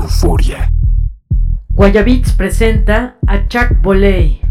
Euforia. Guayabits presenta a Chuck Boley.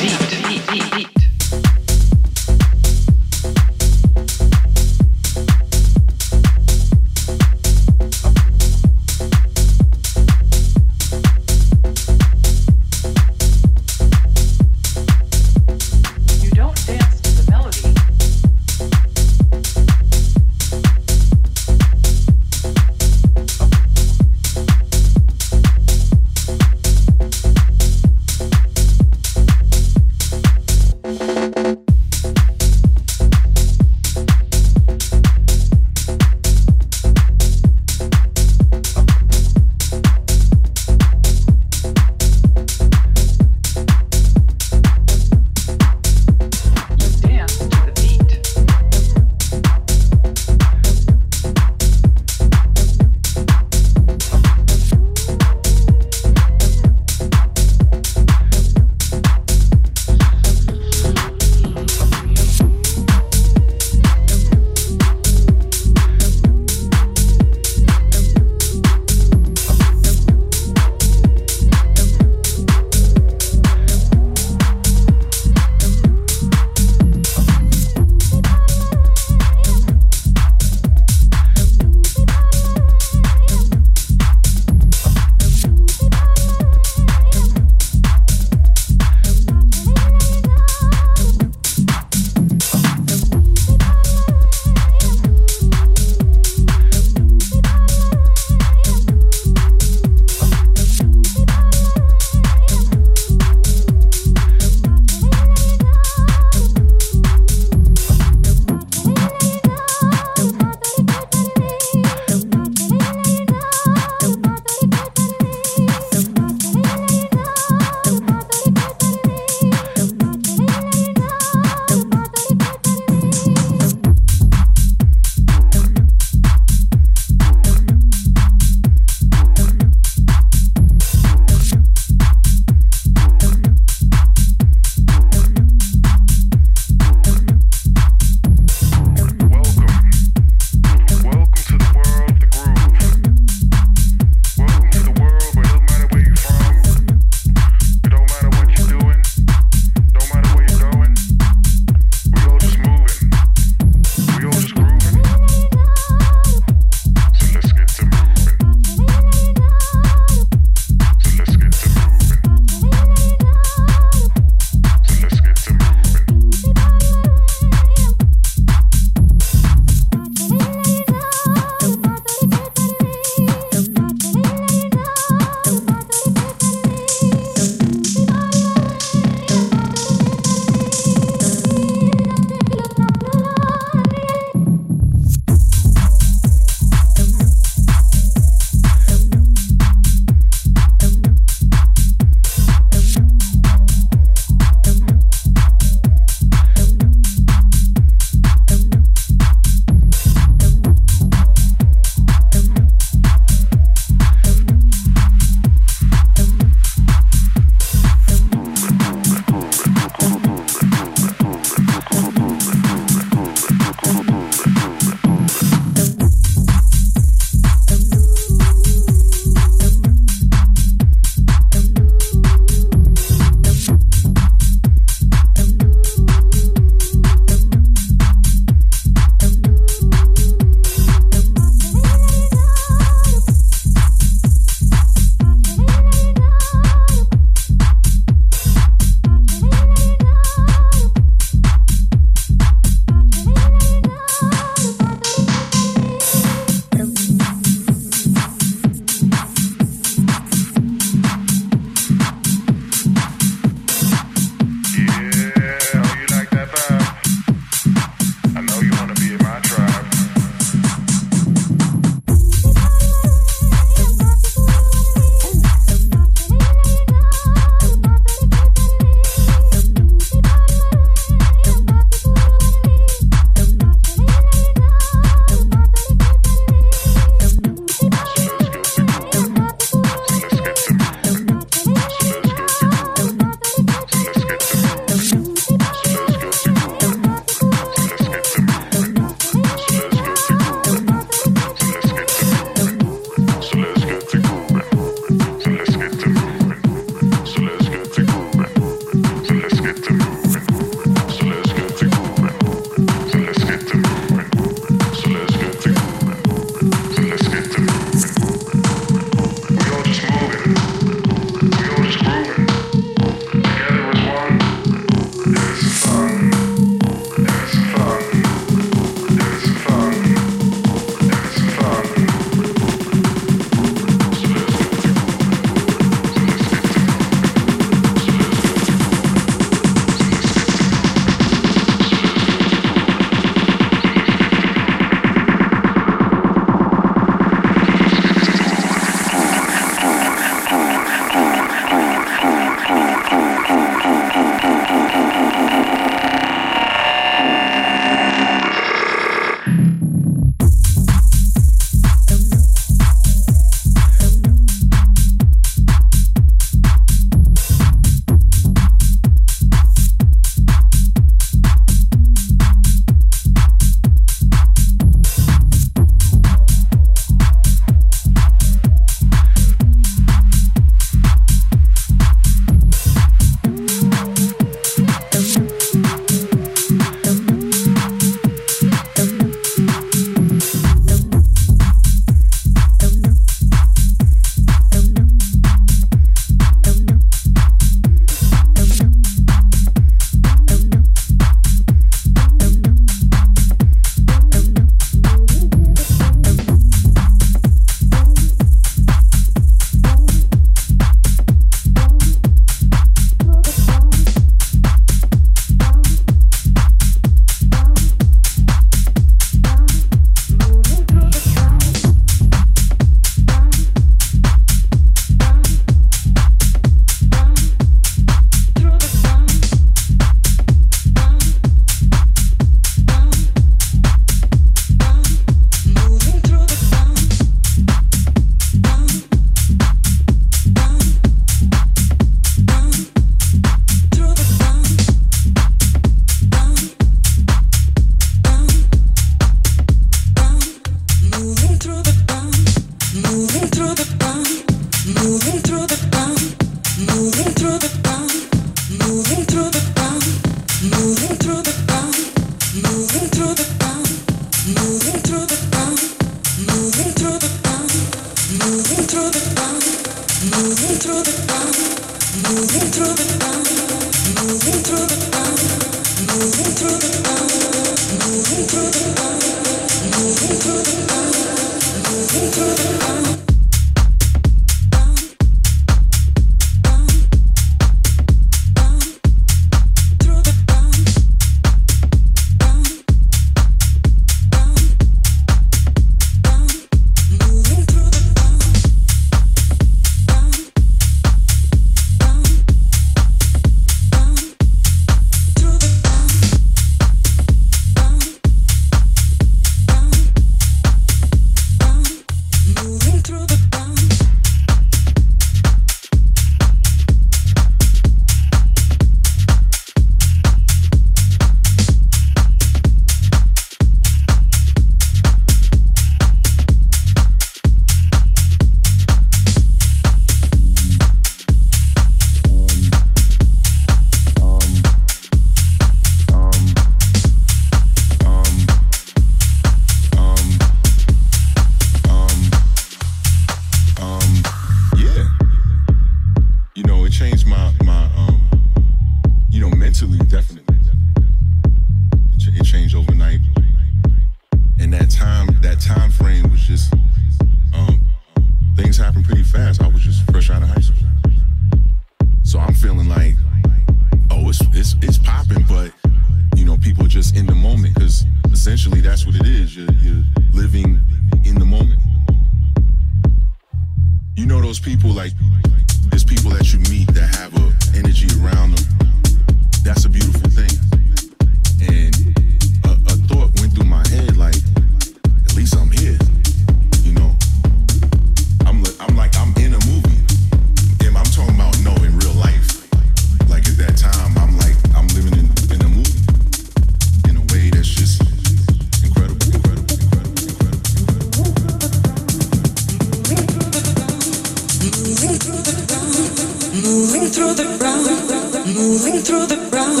moving through the ground,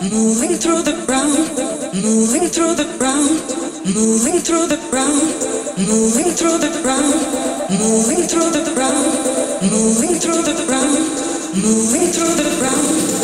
moving through the ground, moving through the ground, moving through the ground, moving through the ground, moving through the ground, moving through the ground, moving through the ground.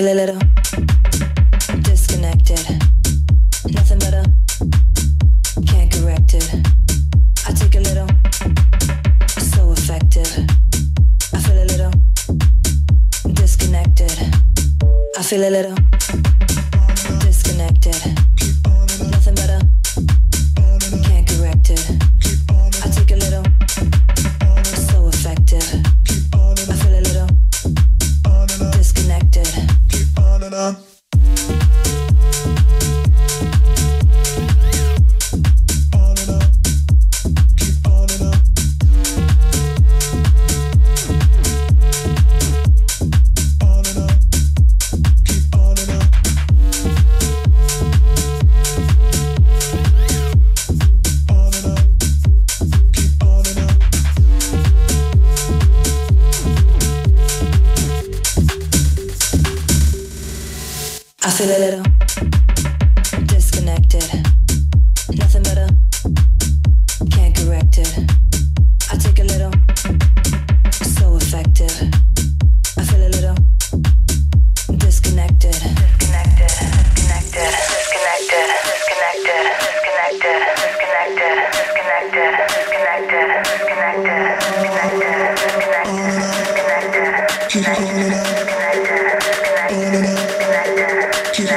feel a little disconnected. Nothing better. Can't correct it. I take a little. So effective. I feel a little disconnected. I feel a little.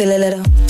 feel a little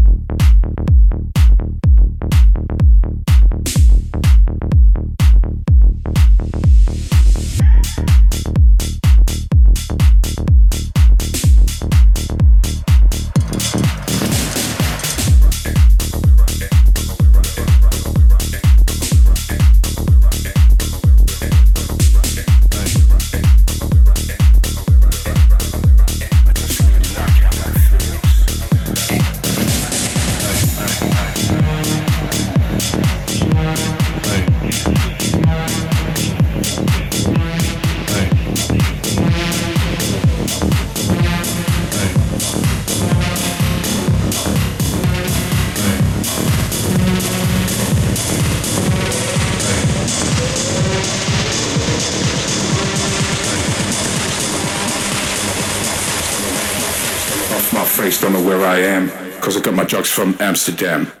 Jocks from Amsterdam.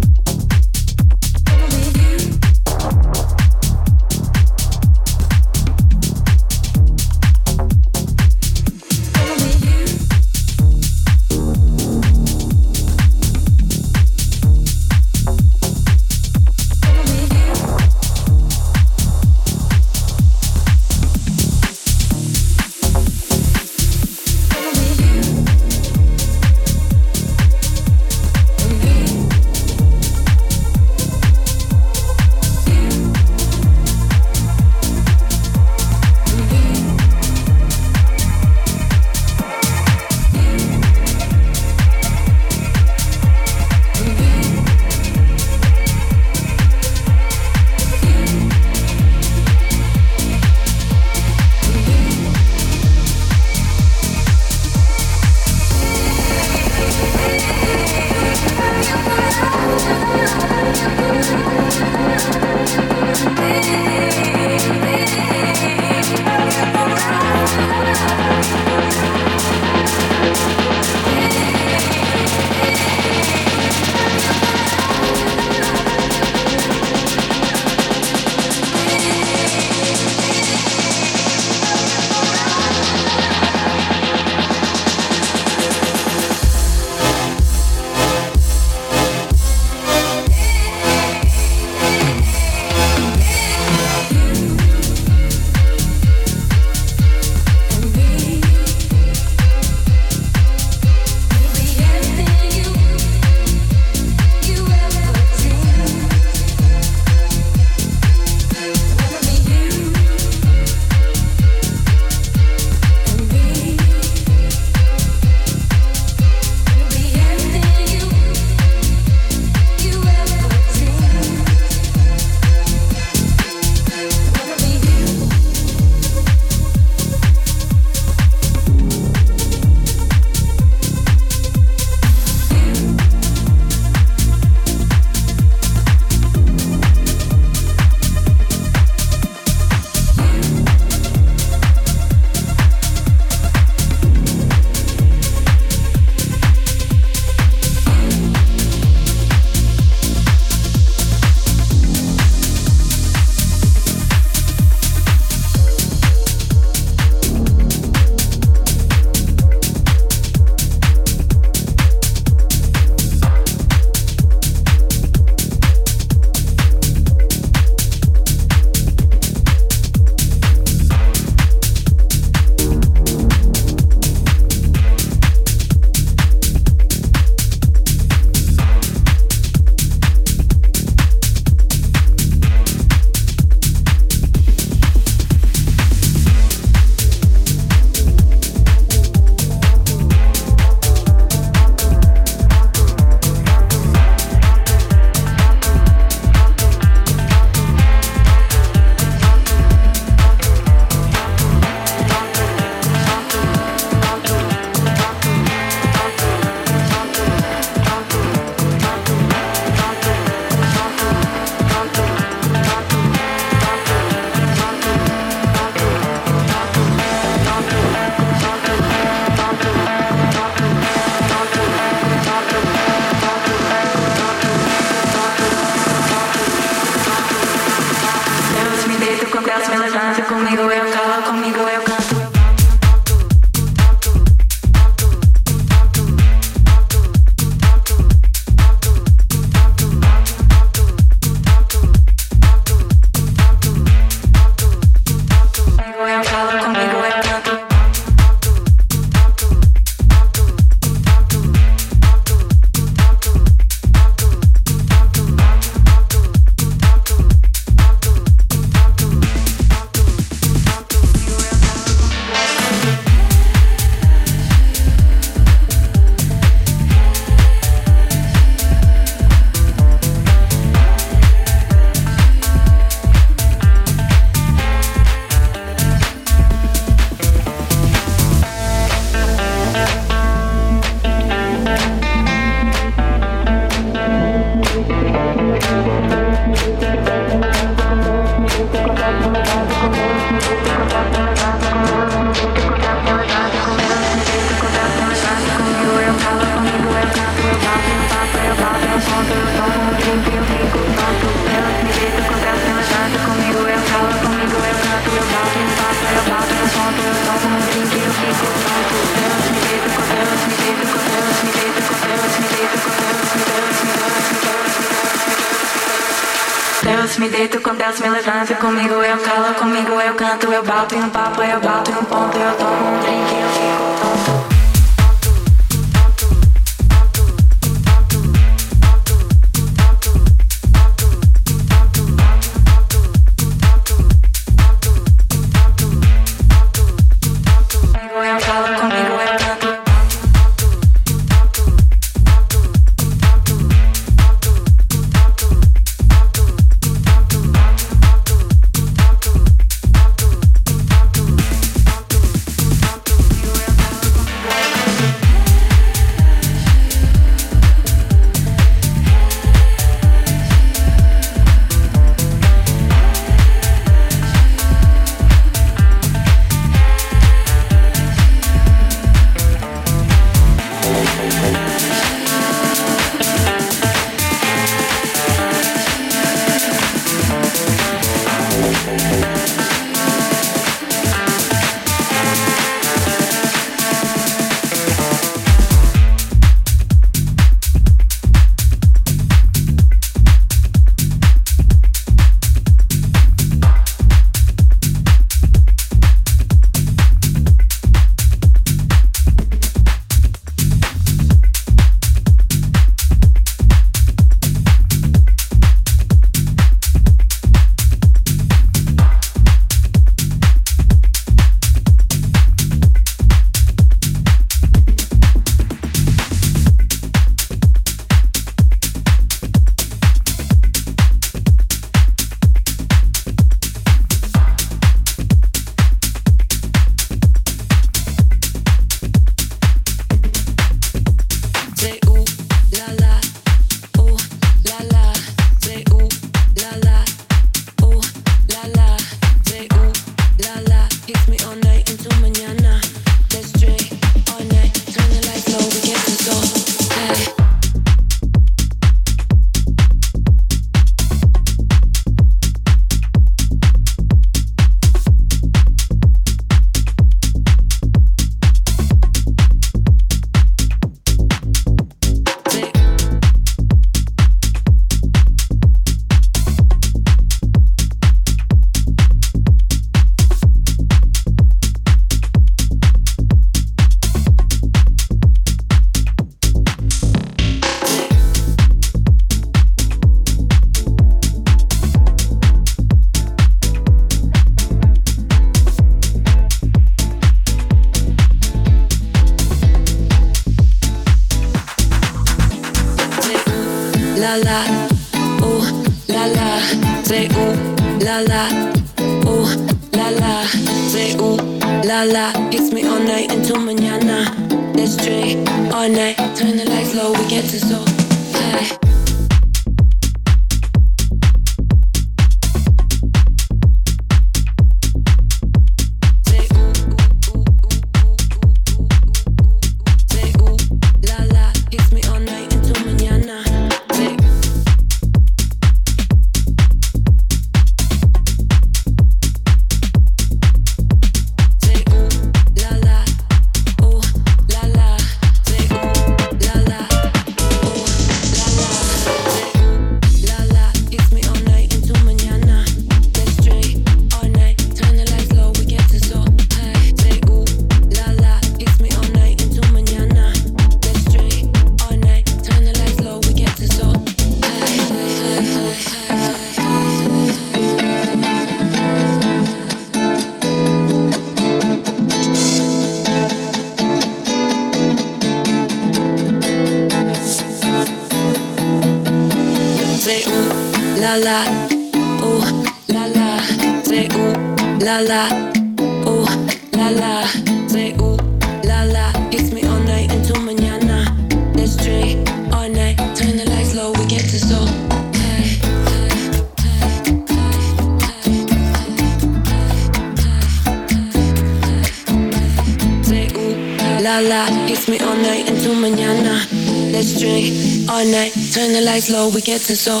Low, we get to so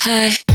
high.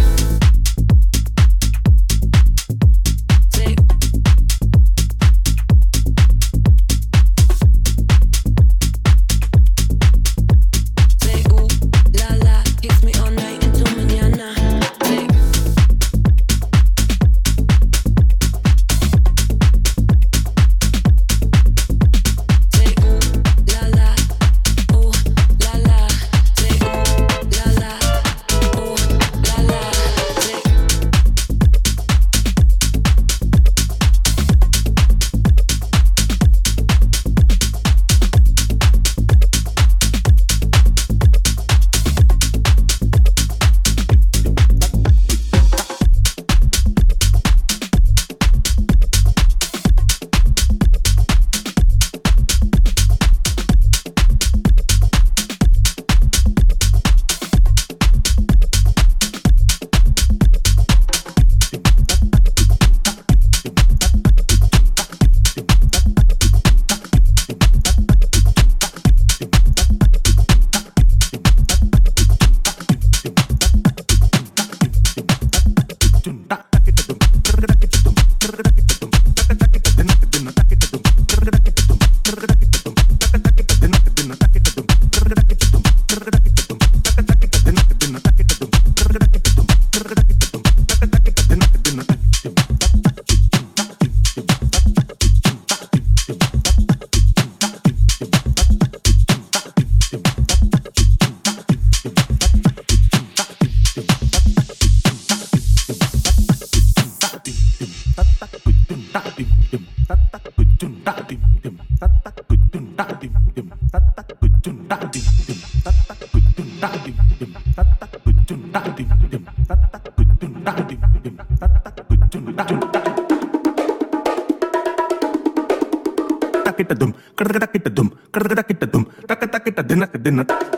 തിന്നട്ടെ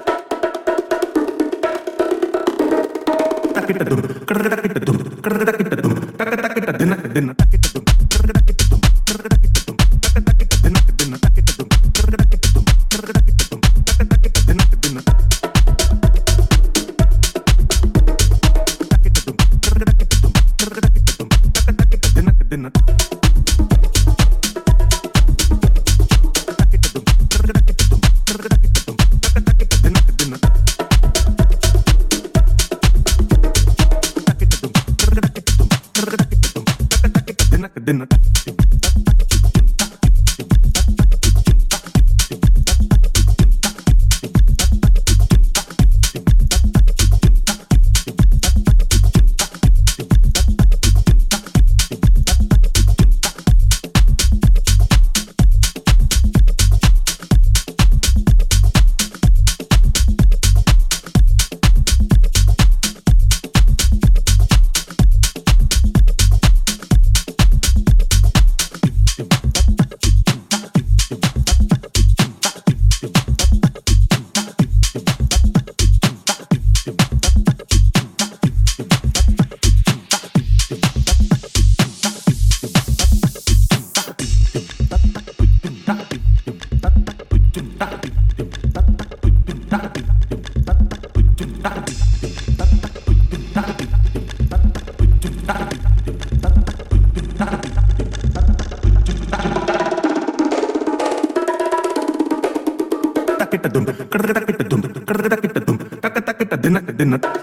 dinna kita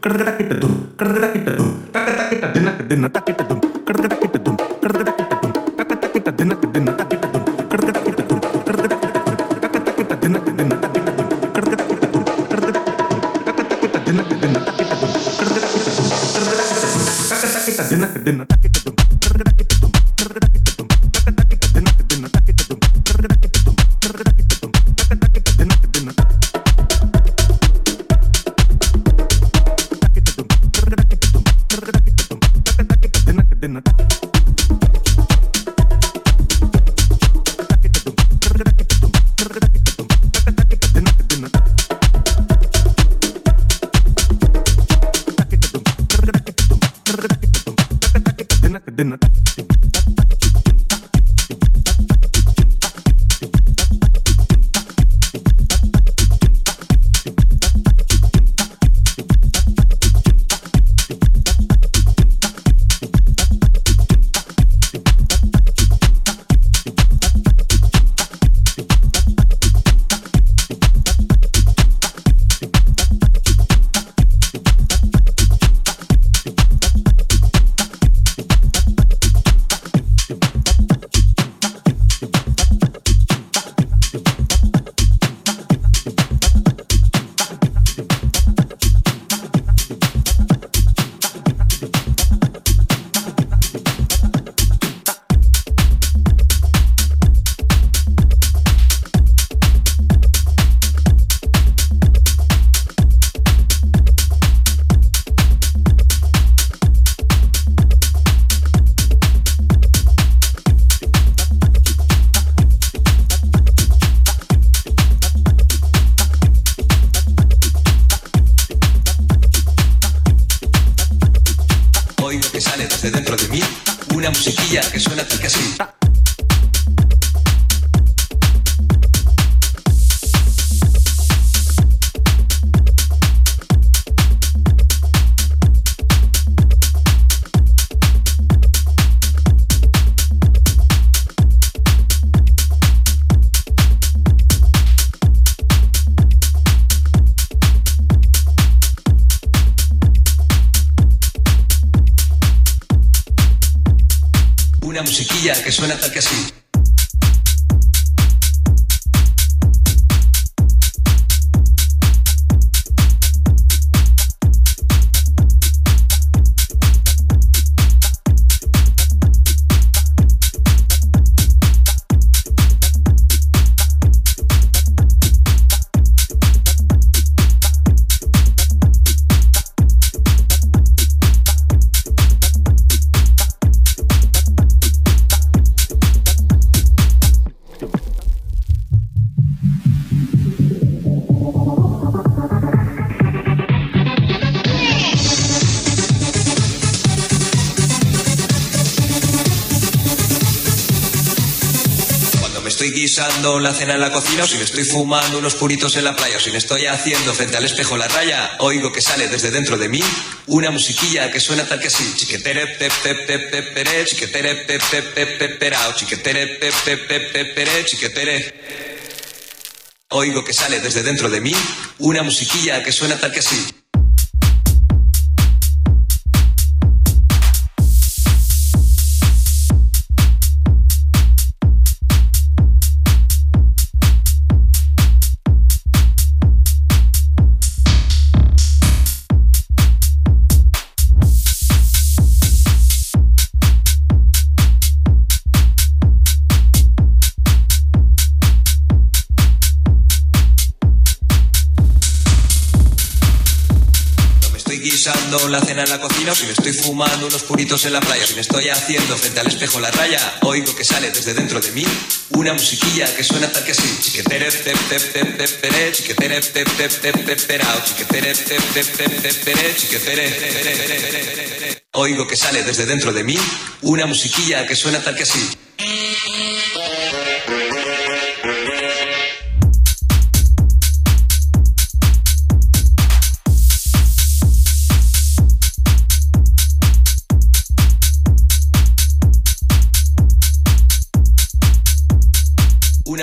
kadakitakittadu kadakitakittadu kita dinna kita takittadu musiquilla que suena tal que así. Guisando la cena en la cocina o si me estoy fumando unos puritos en la playa o si me estoy haciendo frente al espejo la raya, oigo que sale desde dentro de mí una musiquilla que suena tal que así. Chiquetere pep pep pep pep pere, chiquetere pep pep pep pep perao, chiquetere pep pep pep pep pere, chiquetere. Oigo que sale desde dentro de mí una musiquilla que suena tal que así. Guisando la cena en la cocina o si me estoy fumando unos puritos en la playa o si me estoy haciendo frente al espejo la raya, oigo que sale desde dentro de mí una musiquilla que suena tal que así. Chiquetere pep pep pep pere, chiquetere chiquetere. Oigo que sale desde dentro de mí una musiquilla que suena tal que así.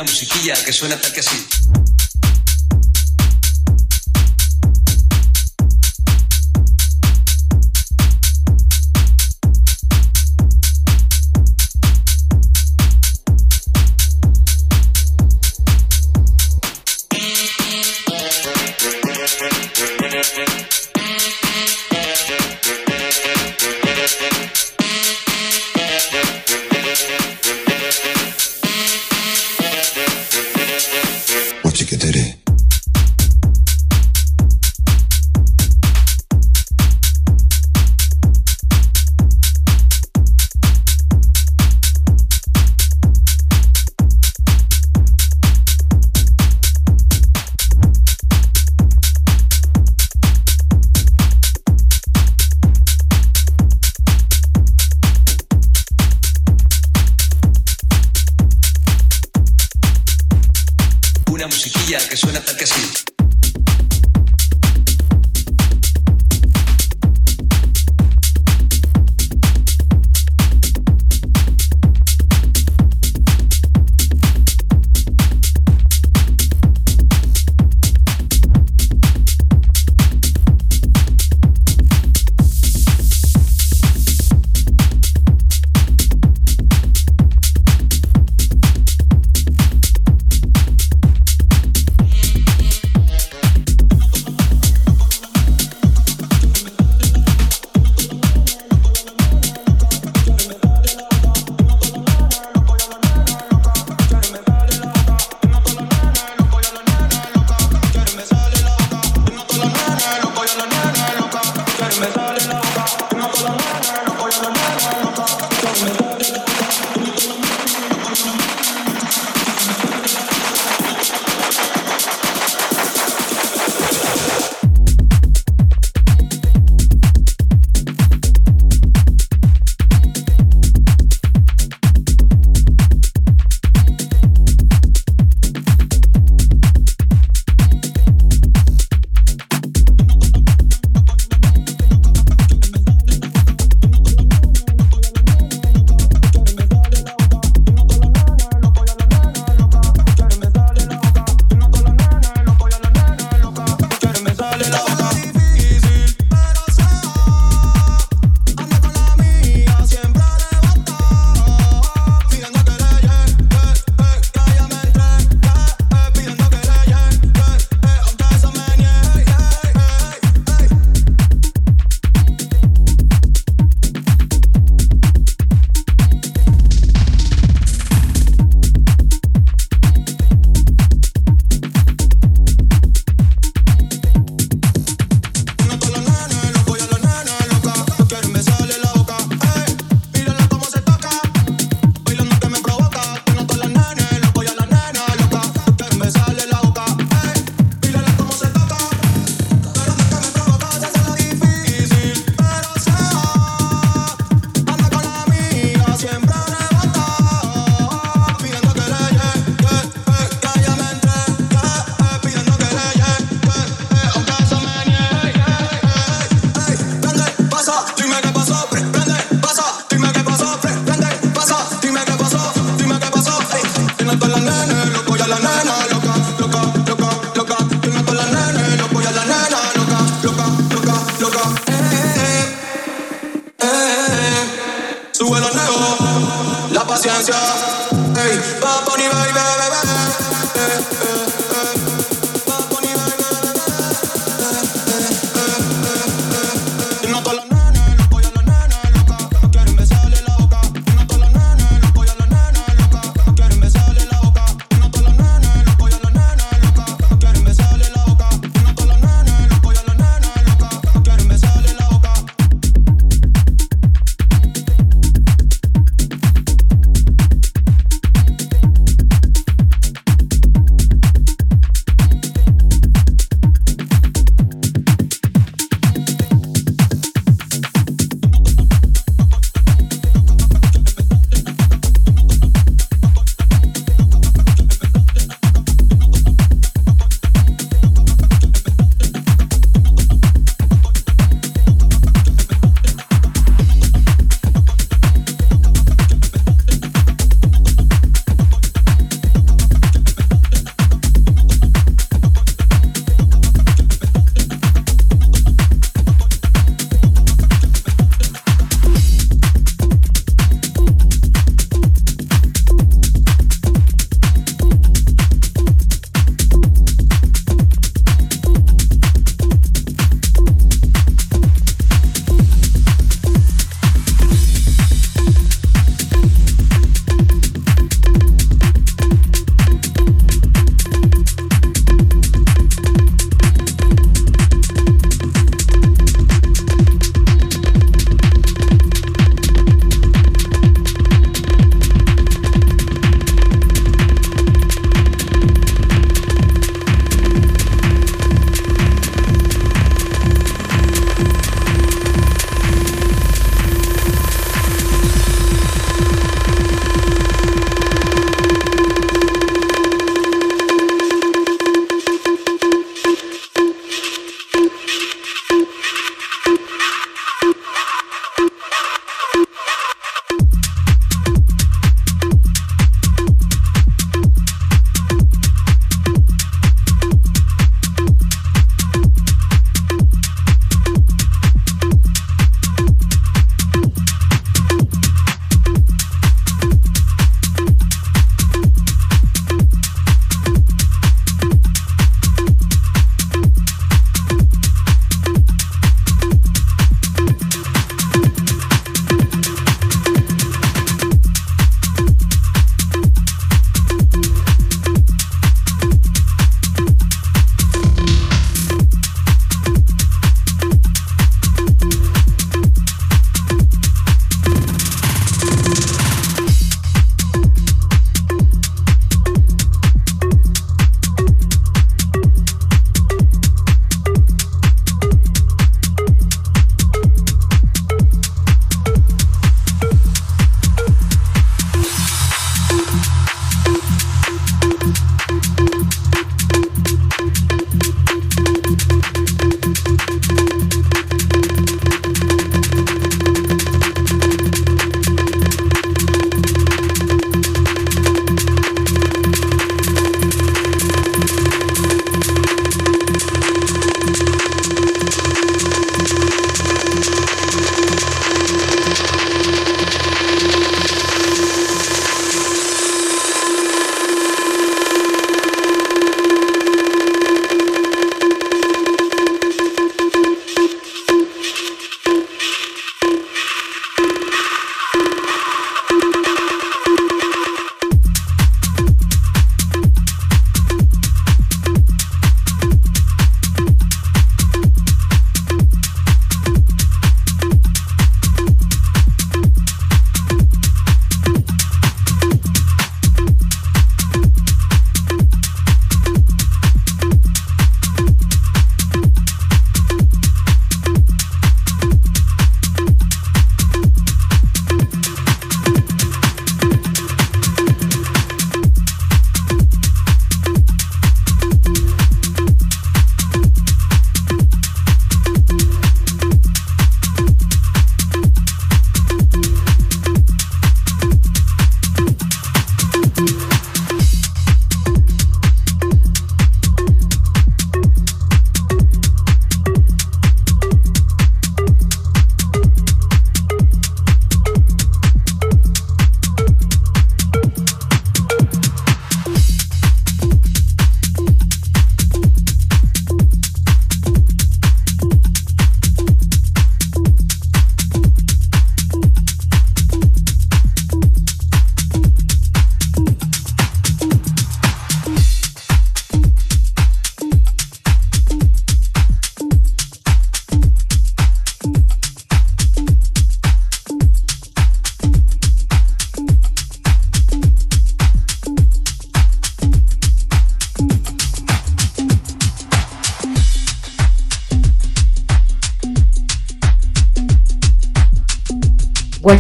Musiquilla que suena tal que así. Una que suena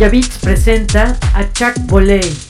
Goya Beats presenta a Chuck Boley.